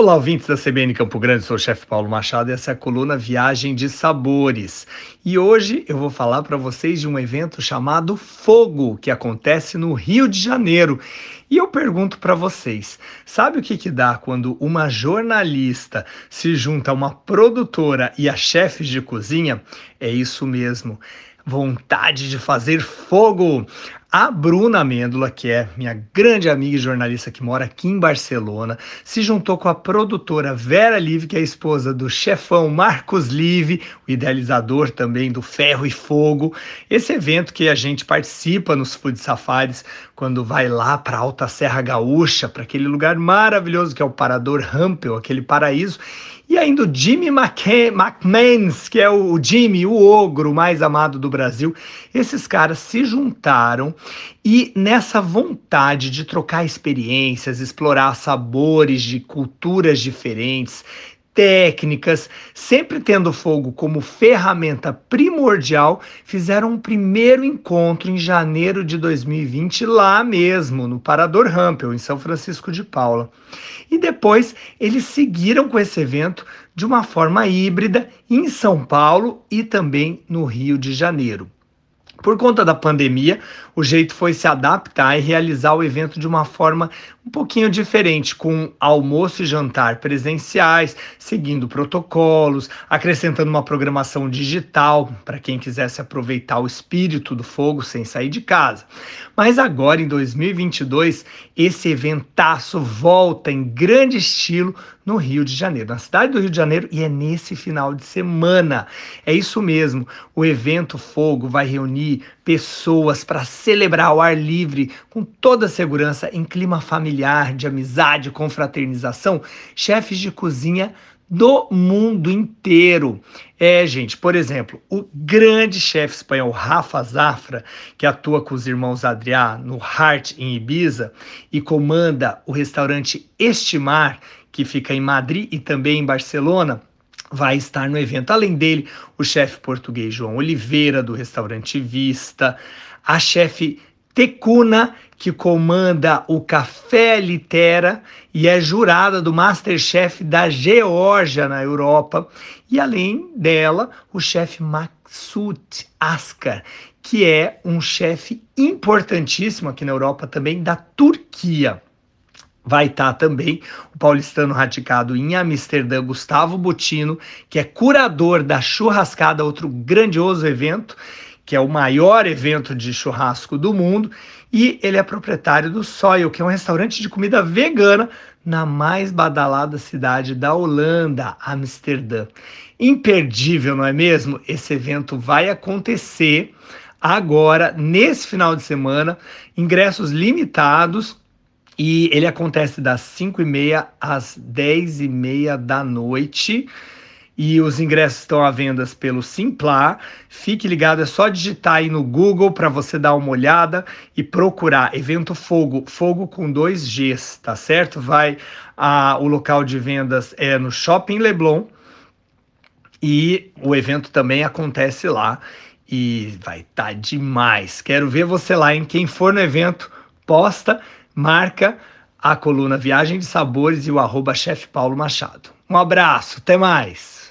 Olá, ouvintes da CBN Campo Grande, sou o chefe Paulo Machado e essa é a coluna Viagem de Sabores. E hoje eu vou falar para vocês de um evento chamado Fogo, que acontece no Rio de Janeiro. E eu pergunto para vocês, sabe o que, que dá quando uma jornalista se junta a uma produtora e a chefes de cozinha? É isso mesmo vontade de fazer fogo. A Bruna Amêndola, que é minha grande amiga e jornalista que mora aqui em Barcelona, se juntou com a produtora Vera Live, que é a esposa do chefão Marcos Live, o idealizador também do Ferro e Fogo. Esse evento que a gente participa nos Food Safaris, quando vai lá para Alta Serra Gaúcha, para aquele lugar maravilhoso que é o Parador Rampel, aquele paraíso. E ainda o Jimmy McMahons, que é o Jimmy, o ogro mais amado do Brasil. Esses caras se juntaram e nessa vontade de trocar experiências, explorar sabores de culturas diferentes, técnicas, sempre tendo fogo como ferramenta primordial, fizeram um primeiro encontro em janeiro de 2020 lá mesmo, no Parador Rampel, em São Francisco de Paula. E depois eles seguiram com esse evento de uma forma híbrida em São Paulo e também no Rio de Janeiro. Por conta da pandemia, o jeito foi se adaptar e realizar o evento de uma forma um pouquinho diferente, com almoço e jantar presenciais, seguindo protocolos, acrescentando uma programação digital para quem quisesse aproveitar o espírito do fogo sem sair de casa. Mas agora, em 2022, esse eventaço volta em grande estilo no Rio de Janeiro, na cidade do Rio de Janeiro, e é nesse final de semana. É isso mesmo, o evento Fogo vai reunir pessoas para celebrar ao ar livre, com toda segurança, em clima familiar, de amizade, confraternização, chefes de cozinha do mundo inteiro. É, gente, por exemplo, o grande chefe espanhol Rafa Zafra, que atua com os irmãos Adriá no Heart em Ibiza e comanda o restaurante Estimar, que fica em Madrid e também em Barcelona, vai estar no evento. Além dele, o chefe português João Oliveira, do restaurante Vista, a chefe Tecuna, que comanda o Café Litera e é jurada do Masterchef da Geórgia na Europa. E além dela, o chefe Maksut Askar, que é um chefe importantíssimo aqui na Europa também da Turquia. Vai estar tá também o paulistano radicado em Amsterdã, Gustavo Botino, que é curador da Churrascada, outro grandioso evento, que é o maior evento de churrasco do mundo, e ele é proprietário do Soil, que é um restaurante de comida vegana na mais badalada cidade da Holanda, Amsterdã. Imperdível, não é mesmo? Esse evento vai acontecer agora, nesse final de semana, ingressos limitados e ele acontece das 5 e meia às 10 e meia da noite. E os ingressos estão à venda pelo Simplar. Fique ligado, é só digitar aí no Google para você dar uma olhada e procurar Evento Fogo, Fogo com dois Gs, tá certo? Vai a, o local de vendas é no Shopping Leblon e o evento também acontece lá e vai estar tá demais. Quero ver você lá, em quem for no evento, posta marca a coluna Viagem de Sabores e o arroba chefe Paulo Machado. Um abraço, até mais!